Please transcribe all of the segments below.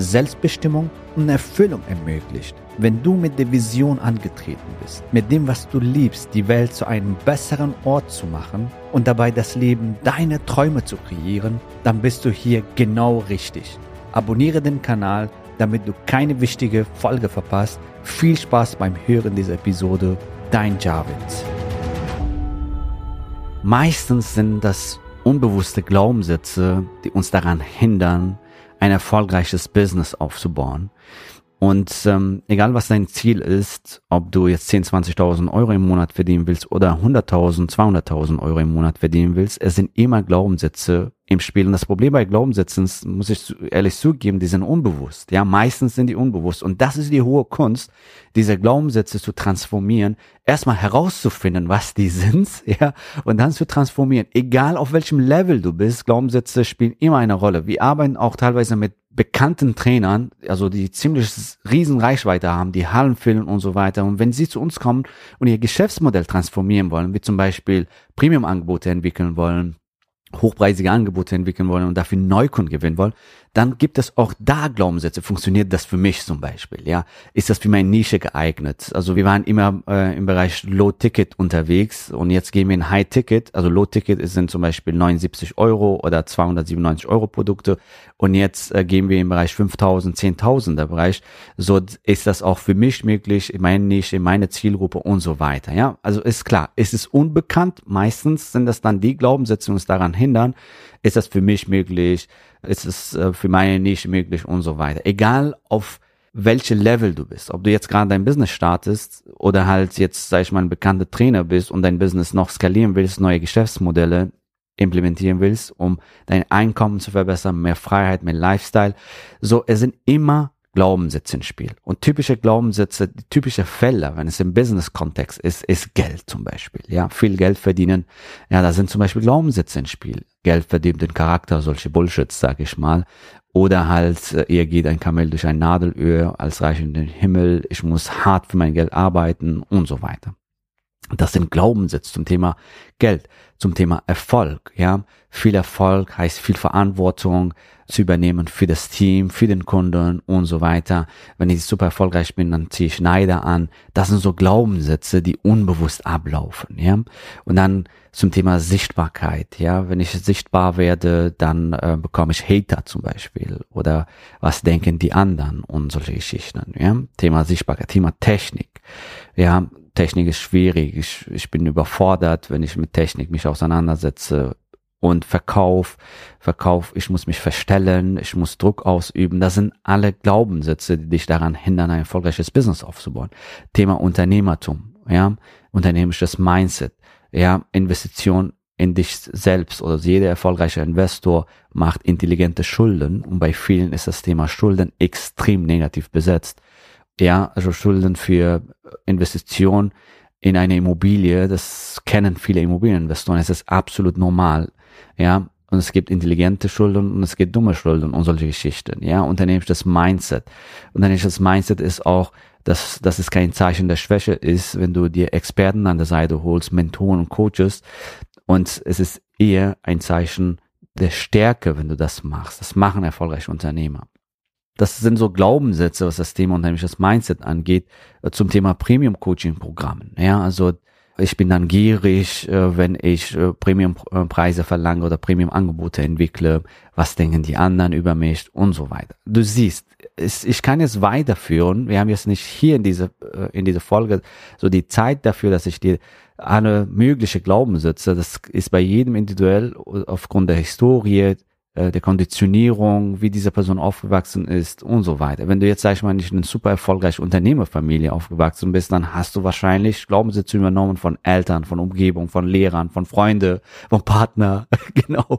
Selbstbestimmung und Erfüllung ermöglicht. Wenn du mit der Vision angetreten bist, mit dem, was du liebst, die Welt zu einem besseren Ort zu machen und dabei das Leben deiner Träume zu kreieren, dann bist du hier genau richtig. Abonniere den Kanal, damit du keine wichtige Folge verpasst. Viel Spaß beim Hören dieser Episode. Dein Javins. Meistens sind das unbewusste Glaubenssätze, die uns daran hindern, ein erfolgreiches Business aufzubauen. Und ähm, egal was dein Ziel ist, ob du jetzt 10, 20.000 Euro im Monat verdienen willst oder 100.000, 200.000 Euro im Monat verdienen willst, es sind immer Glaubenssätze im Spiel. Und das Problem bei Glaubenssätzen, muss ich ehrlich zugeben, die sind unbewusst. Ja, meistens sind die unbewusst. Und das ist die hohe Kunst, diese Glaubenssätze zu transformieren, erstmal herauszufinden, was die sind, ja, und dann zu transformieren. Egal auf welchem Level du bist, Glaubenssätze spielen immer eine Rolle. Wir arbeiten auch teilweise mit bekannten Trainern, also die ziemlich riesen Reichweite haben, die Hallen füllen und so weiter. Und wenn sie zu uns kommen und ihr Geschäftsmodell transformieren wollen, wie zum Beispiel Premium-Angebote entwickeln wollen, hochpreisige Angebote entwickeln wollen und dafür Neukunden gewinnen wollen, dann gibt es auch da Glaubenssätze. Funktioniert das für mich zum Beispiel? Ja, ist das für meine Nische geeignet? Also wir waren immer äh, im Bereich Low Ticket unterwegs und jetzt gehen wir in High Ticket. Also Low Ticket sind zum Beispiel 79 Euro oder 297 Euro Produkte und jetzt äh, gehen wir im Bereich 5000, 10.000er Bereich. So ist das auch für mich möglich, in meine Nische, in meine Zielgruppe und so weiter. Ja, also ist klar, es ist unbekannt. Meistens sind das dann die Glaubenssätze, die uns daran hindern. Ist das für mich möglich? Ist es äh, für meine Nische möglich und so weiter. Egal auf welche Level du bist. Ob du jetzt gerade dein Business startest oder halt jetzt, sag ich mal, ein bekannter Trainer bist und dein Business noch skalieren willst, neue Geschäftsmodelle implementieren willst, um dein Einkommen zu verbessern, mehr Freiheit, mehr Lifestyle. So, es sind immer Glaubenssätze ins Spiel. Und typische Glaubenssätze, typische Fälle, wenn es im Business-Kontext ist, ist Geld zum Beispiel. Ja, viel Geld verdienen. Ja, da sind zum Beispiel Glaubenssätze ins Spiel. Geld verdient den Charakter, solche Bullshits, sag ich mal. Oder halt, äh, ihr geht ein Kamel durch ein Nadelöhr als Reich in den Himmel, ich muss hart für mein Geld arbeiten und so weiter. Das sind Glaubenssätze zum Thema Geld, zum Thema Erfolg, ja. Viel Erfolg heißt viel Verantwortung zu übernehmen für das Team, für den Kunden und so weiter. Wenn ich super erfolgreich bin, dann ziehe ich Neider an. Das sind so Glaubenssätze, die unbewusst ablaufen, ja. Und dann zum Thema Sichtbarkeit, ja. Wenn ich sichtbar werde, dann äh, bekomme ich Hater zum Beispiel oder was denken die anderen und solche Geschichten, ja. Thema Sichtbarkeit, Thema Technik, ja Technik ist schwierig. Ich, ich bin überfordert, wenn ich mit Technik mich auseinandersetze. Und Verkauf, Verkauf, ich muss mich verstellen, ich muss Druck ausüben. Das sind alle Glaubenssätze, die dich daran hindern, ein erfolgreiches Business aufzubauen. Thema Unternehmertum, ja, unternehmerisches Mindset, ja, Investition in dich selbst oder jeder erfolgreiche Investor macht intelligente Schulden und bei vielen ist das Thema Schulden extrem negativ besetzt. Ja, also Schulden für Investition in eine Immobilie, das kennen viele Immobilieninvestoren, es ist absolut normal. Ja, und es gibt intelligente Schulden und es gibt dumme Schulden und solche Geschichten. Ja, unternehmerisches Mindset. Unternehmerisches Mindset ist auch, dass, dass es kein Zeichen der Schwäche ist, wenn du dir Experten an der Seite holst, Mentoren und Coaches. Und es ist eher ein Zeichen der Stärke, wenn du das machst. Das machen erfolgreiche Unternehmer. Das sind so Glaubenssätze, was das Thema unternehmerisches Mindset angeht, äh, zum Thema Premium-Coaching-Programmen. Ja, also ich bin dann gierig, äh, wenn ich äh, Premium-Preise verlange oder Premium-Angebote entwickle. Was denken die anderen über mich und so weiter. Du siehst, ich kann jetzt weiterführen. Wir haben jetzt nicht hier in dieser in dieser Folge so die Zeit dafür, dass ich dir alle mögliche Glaubenssätze, das ist bei jedem individuell aufgrund der Historie, äh, der Konditionierung, wie diese Person aufgewachsen ist und so weiter. Wenn du jetzt, sag ich mal, nicht in einer super erfolgreichen Unternehmerfamilie aufgewachsen bist, dann hast du wahrscheinlich Glaubenssätze übernommen von Eltern, von Umgebung, von Lehrern, von Freunde, von Partner, genau.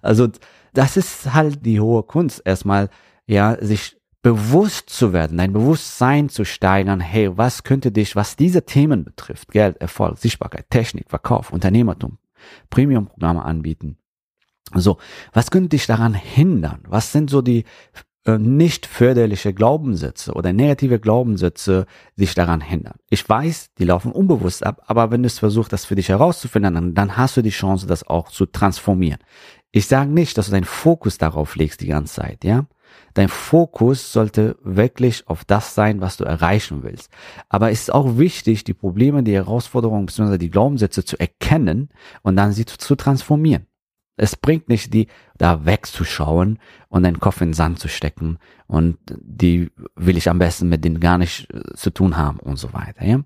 Also das ist halt die hohe Kunst, erstmal ja sich bewusst zu werden, dein Bewusstsein zu steigern, hey, was könnte dich, was diese Themen betrifft, Geld, Erfolg, Sichtbarkeit, Technik, Verkauf, Unternehmertum, Premium-Programme anbieten. So, was könnte dich daran hindern? Was sind so die äh, nicht förderliche Glaubenssätze oder negative Glaubenssätze sich daran hindern. Ich weiß, die laufen unbewusst ab, aber wenn du es versuchst, das für dich herauszufinden, dann, hast du die Chance, das auch zu transformieren. Ich sage nicht, dass du deinen Fokus darauf legst die ganze Zeit, ja. Dein Fokus sollte wirklich auf das sein, was du erreichen willst. Aber es ist auch wichtig, die Probleme, die Herausforderungen bzw. die Glaubenssätze zu erkennen und dann sie zu transformieren. Es bringt nicht, die da wegzuschauen und den Kopf in den Sand zu stecken und die will ich am besten mit denen gar nicht äh, zu tun haben und so weiter. Ja?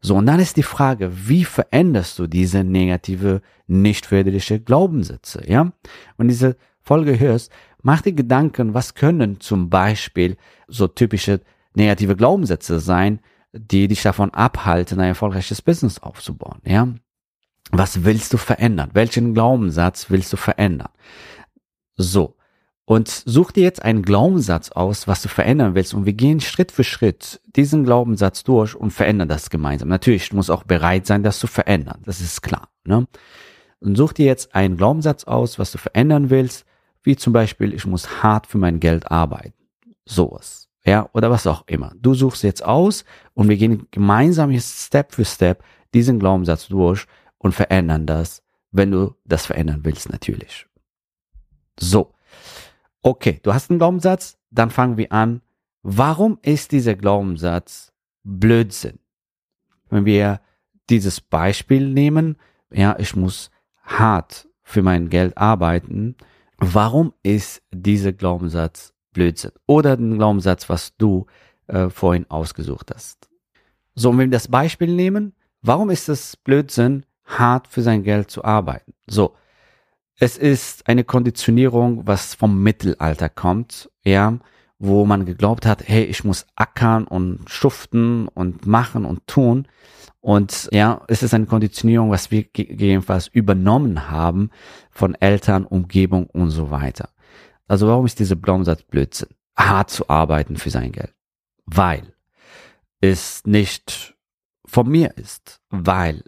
So, und dann ist die Frage, wie veränderst du diese negative, nicht förderliche Glaubenssätze? Ja? Und diese Folge hörst, mach dir Gedanken, was können zum Beispiel so typische negative Glaubenssätze sein, die dich davon abhalten, ein erfolgreiches Business aufzubauen. Ja? Was willst du verändern? Welchen Glaubenssatz willst du verändern? So. Und such dir jetzt einen Glaubenssatz aus, was du verändern willst. Und wir gehen Schritt für Schritt diesen Glaubenssatz durch und verändern das gemeinsam. Natürlich, du musst auch bereit sein, das zu verändern. Das ist klar. Ne? Und such dir jetzt einen Glaubenssatz aus, was du verändern willst. Wie zum Beispiel, ich muss hart für mein Geld arbeiten. Sowas. Ja, oder was auch immer. Du suchst jetzt aus und wir gehen gemeinsam jetzt Step für Step diesen Glaubenssatz durch und verändern das, wenn du das verändern willst, natürlich. So. Okay, du hast einen Glaubenssatz, dann fangen wir an. Warum ist dieser Glaubenssatz Blödsinn? Wenn wir dieses Beispiel nehmen, ja, ich muss hart für mein Geld arbeiten. Warum ist dieser Glaubenssatz Blödsinn? Oder den Glaubenssatz, was du äh, vorhin ausgesucht hast. So, und wenn wir das Beispiel nehmen, warum ist es Blödsinn, hart für sein Geld zu arbeiten. So. Es ist eine Konditionierung, was vom Mittelalter kommt, ja, wo man geglaubt hat, hey, ich muss ackern und schuften und machen und tun. Und ja, es ist eine Konditionierung, was wir gegebenenfalls übernommen haben von Eltern, Umgebung und so weiter. Also warum ist diese Blomsatz Blödsinn? Hart zu arbeiten für sein Geld. Weil es nicht von mir ist. Weil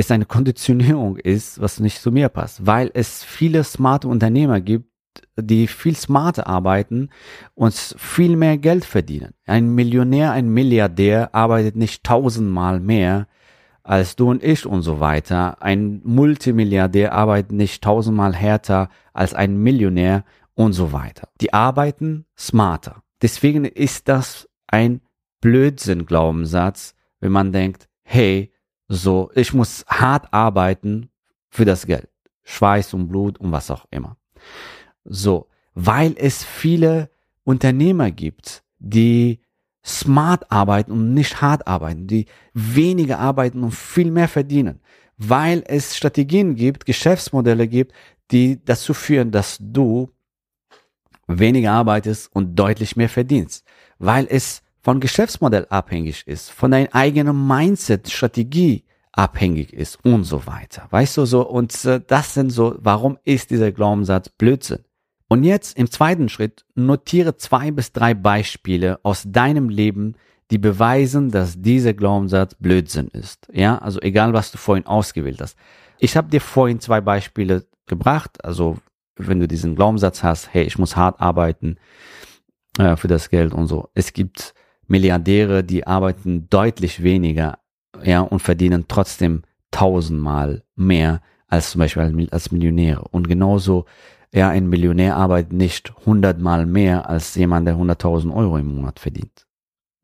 es eine Konditionierung ist, was nicht zu mir passt, weil es viele smarte Unternehmer gibt, die viel smarter arbeiten und viel mehr Geld verdienen. Ein Millionär, ein Milliardär arbeitet nicht tausendmal mehr als du und ich und so weiter. Ein Multimilliardär arbeitet nicht tausendmal härter als ein Millionär und so weiter. Die arbeiten smarter. Deswegen ist das ein Blödsinn-Glaubenssatz, wenn man denkt, hey, so, ich muss hart arbeiten für das Geld. Schweiß und Blut und was auch immer. So, weil es viele Unternehmer gibt, die smart arbeiten und nicht hart arbeiten, die weniger arbeiten und viel mehr verdienen, weil es Strategien gibt, Geschäftsmodelle gibt, die dazu führen, dass du weniger arbeitest und deutlich mehr verdienst, weil es von Geschäftsmodell abhängig ist, von deinem eigenen Mindset, Strategie abhängig ist und so weiter. Weißt du so, und äh, das sind so, warum ist dieser Glaubenssatz Blödsinn? Und jetzt im zweiten Schritt notiere zwei bis drei Beispiele aus deinem Leben, die beweisen, dass dieser Glaubenssatz Blödsinn ist. Ja, also egal, was du vorhin ausgewählt hast. Ich habe dir vorhin zwei Beispiele gebracht. Also wenn du diesen Glaubenssatz hast, hey, ich muss hart arbeiten äh, für das Geld und so. Es gibt Milliardäre, die arbeiten deutlich weniger, ja, und verdienen trotzdem tausendmal mehr als zum Beispiel als Millionäre. Und genauso, ja, ein Millionär arbeitet nicht hundertmal mehr als jemand, der hunderttausend Euro im Monat verdient.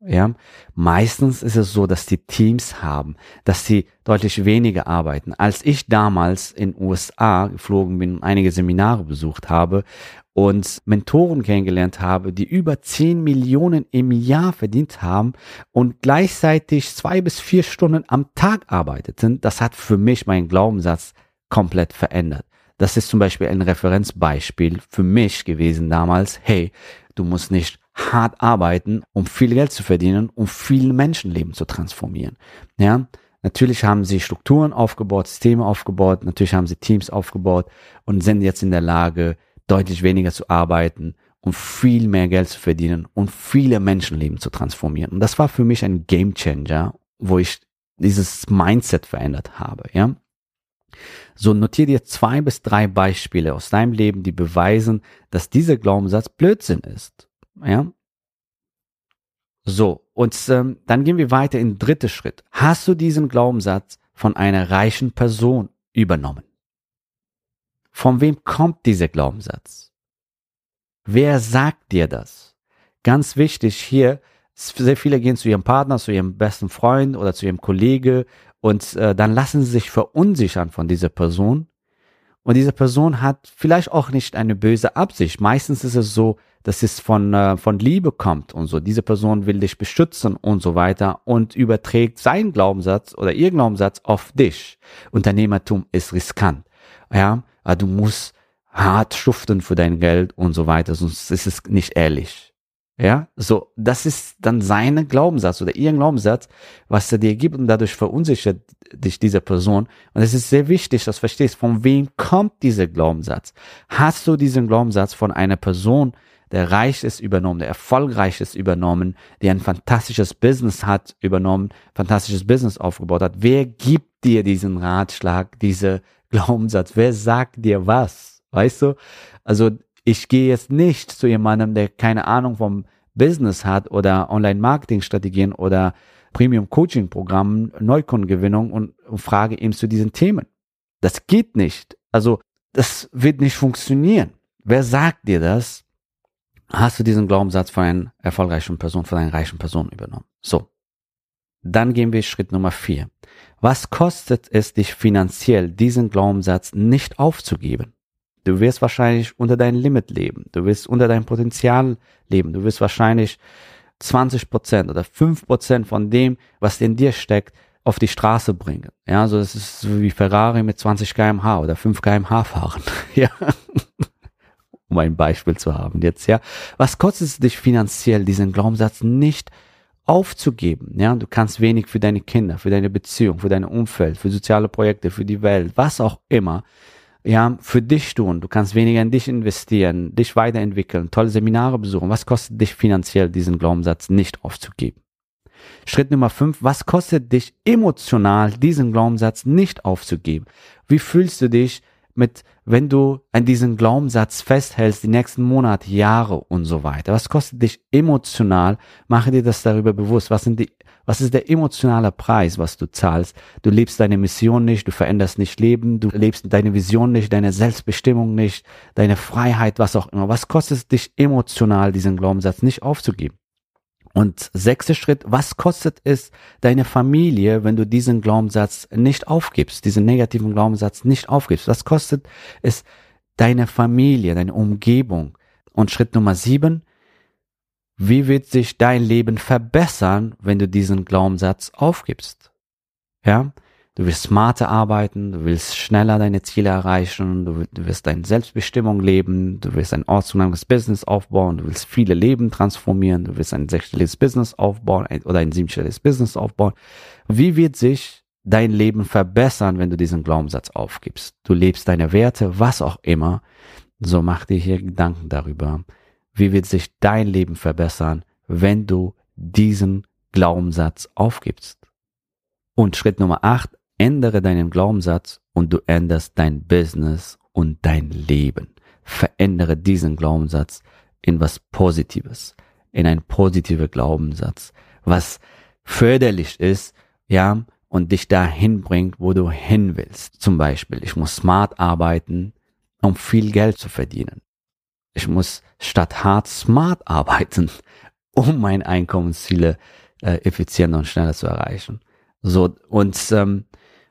Ja, meistens ist es so, dass die Teams haben, dass sie deutlich weniger arbeiten. Als ich damals in USA geflogen bin und einige Seminare besucht habe und Mentoren kennengelernt habe, die über 10 Millionen im Jahr verdient haben und gleichzeitig zwei bis vier Stunden am Tag arbeiteten, das hat für mich meinen Glaubenssatz komplett verändert. Das ist zum Beispiel ein Referenzbeispiel für mich gewesen damals. Hey, du musst nicht hart arbeiten, um viel Geld zu verdienen, um viel Menschenleben zu transformieren. Ja, natürlich haben sie Strukturen aufgebaut, Systeme aufgebaut, natürlich haben sie Teams aufgebaut und sind jetzt in der Lage, deutlich weniger zu arbeiten und viel mehr Geld zu verdienen und viele Menschenleben zu transformieren. Und das war für mich ein Game Changer, wo ich dieses Mindset verändert habe, ja. So notier dir zwei bis drei Beispiele aus deinem Leben, die beweisen, dass dieser Glaubenssatz Blödsinn ist, ja. So, und ähm, dann gehen wir weiter in den dritten Schritt. Hast du diesen Glaubenssatz von einer reichen Person übernommen? Von wem kommt dieser Glaubenssatz? Wer sagt dir das? Ganz wichtig hier, sehr viele gehen zu ihrem Partner, zu ihrem besten Freund oder zu ihrem Kollege und äh, dann lassen sie sich verunsichern von dieser Person. Und diese Person hat vielleicht auch nicht eine böse Absicht. Meistens ist es so, dass es von, äh, von Liebe kommt und so. Diese Person will dich beschützen und so weiter und überträgt seinen Glaubenssatz oder ihr Glaubenssatz auf dich. Unternehmertum ist riskant. Ja, du musst hart schuften für dein Geld und so weiter, sonst ist es nicht ehrlich. Ja, so, das ist dann seine Glaubenssatz oder ihr Glaubenssatz, was er dir gibt und dadurch verunsichert dich diese Person. Und es ist sehr wichtig, dass du verstehst, von wem kommt dieser Glaubenssatz? Hast du diesen Glaubenssatz von einer Person, der reich ist, übernommen, der erfolgreich ist, übernommen, der ein fantastisches Business hat, übernommen, fantastisches Business aufgebaut hat. Wer gibt dir diesen Ratschlag, diese Glaubenssatz? Wer sagt dir was? Weißt du? Also ich gehe jetzt nicht zu jemandem, der keine Ahnung vom Business hat oder Online-Marketing-Strategien oder Premium-Coaching-Programmen, Neukundengewinnung und, und frage ihm zu diesen Themen. Das geht nicht. Also das wird nicht funktionieren. Wer sagt dir das? Hast du diesen Glaubenssatz von einer erfolgreichen Person, von einer reichen Person übernommen. So. Dann gehen wir Schritt Nummer vier. Was kostet es dich finanziell, diesen Glaubenssatz nicht aufzugeben? Du wirst wahrscheinlich unter dein Limit leben. Du wirst unter dein Potenzial leben. Du wirst wahrscheinlich 20 Prozent oder 5 Prozent von dem, was in dir steckt, auf die Straße bringen. Ja, also das ist so wie Ferrari mit 20 kmh oder 5 kmh fahren. ja um ein Beispiel zu haben jetzt, ja. Was kostet es dich finanziell, diesen Glaubenssatz nicht aufzugeben? Ja, du kannst wenig für deine Kinder, für deine Beziehung, für dein Umfeld, für soziale Projekte, für die Welt, was auch immer. Ja, für dich tun. Du kannst weniger in dich investieren, dich weiterentwickeln, tolle Seminare besuchen. Was kostet dich finanziell, diesen Glaubenssatz nicht aufzugeben? Schritt Nummer fünf, was kostet dich emotional, diesen Glaubenssatz nicht aufzugeben? Wie fühlst du dich, mit, wenn du an diesen Glaubenssatz festhältst, die nächsten Monate, Jahre und so weiter? Was kostet dich emotional? Mache dir das darüber bewusst. Was sind die, was ist der emotionale Preis, was du zahlst? Du lebst deine Mission nicht, du veränderst nicht Leben, du lebst deine Vision nicht, deine Selbstbestimmung nicht, deine Freiheit, was auch immer. Was kostet es dich emotional, diesen Glaubenssatz nicht aufzugeben? Und sechster Schritt, was kostet es deine Familie, wenn du diesen Glaubenssatz nicht aufgibst, diesen negativen Glaubenssatz nicht aufgibst? Was kostet es deine Familie, deine Umgebung? Und Schritt Nummer sieben, wie wird sich dein Leben verbessern, wenn du diesen Glaubenssatz aufgibst? Ja, Du willst smarter arbeiten, du willst schneller deine Ziele erreichen, du, du wirst deine Selbstbestimmung leben, du willst ein ortsunabhängiges Business aufbauen, du willst viele Leben transformieren, du willst ein sechsstelliges Business aufbauen oder ein siebenstelliges Business aufbauen. Wie wird sich dein Leben verbessern, wenn du diesen Glaubenssatz aufgibst? Du lebst deine Werte, was auch immer. So mach dir hier Gedanken darüber. Wie wird sich dein Leben verbessern, wenn du diesen Glaubenssatz aufgibst? Und Schritt Nummer acht, Ändere deinen Glaubenssatz und du änderst dein Business und dein Leben. Verändere diesen Glaubenssatz in was Positives, in einen positiven Glaubenssatz, was förderlich ist, ja, und dich dahin bringt, wo du hin willst. Zum Beispiel, ich muss smart arbeiten, um viel Geld zu verdienen. Ich muss statt hart smart arbeiten, um meine Einkommensziele äh, effizienter und schneller zu erreichen. So, und ähm,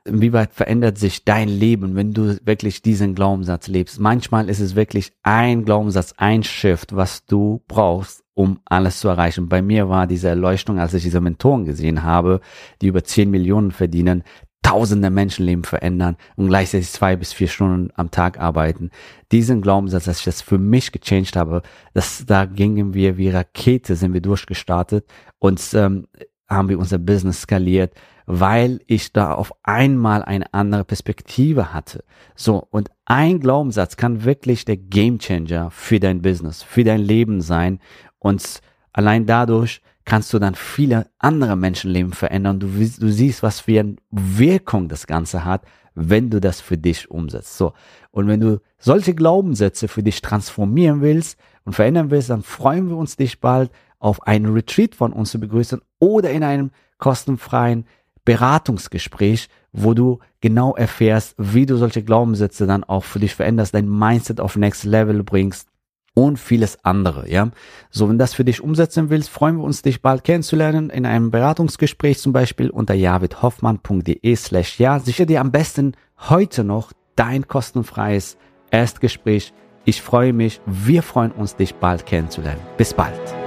inwieweit verändert sich dein Leben, wenn du wirklich diesen Glaubenssatz lebst? Manchmal ist es wirklich ein Glaubenssatz, ein Shift, was du brauchst, um alles zu erreichen. Bei mir war diese Erleuchtung, als ich diese Mentoren gesehen habe, die über 10 Millionen verdienen, tausende Menschenleben verändern und gleichzeitig zwei bis vier Stunden am Tag arbeiten. Diesen Glaubenssatz, dass ich das für mich gechanged habe, dass da gingen wir wie Rakete, sind wir durchgestartet und ähm, haben wir unser Business skaliert weil ich da auf einmal eine andere Perspektive hatte. So, und ein Glaubenssatz kann wirklich der Gamechanger für dein Business, für dein Leben sein. Und allein dadurch kannst du dann viele andere Menschenleben verändern. Du, du siehst, was für eine Wirkung das Ganze hat, wenn du das für dich umsetzt. So. Und wenn du solche Glaubenssätze für dich transformieren willst und verändern willst, dann freuen wir uns dich bald auf einen Retreat von uns zu begrüßen oder in einem kostenfreien Beratungsgespräch, wo du genau erfährst, wie du solche Glaubenssätze dann auch für dich veränderst, dein Mindset auf Next Level bringst und vieles andere, ja. So, wenn das für dich umsetzen willst, freuen wir uns, dich bald kennenzulernen in einem Beratungsgespräch zum Beispiel unter javidhoffmann.de slash ja. Sicher dir am besten heute noch dein kostenfreies Erstgespräch. Ich freue mich, wir freuen uns, dich bald kennenzulernen. Bis bald.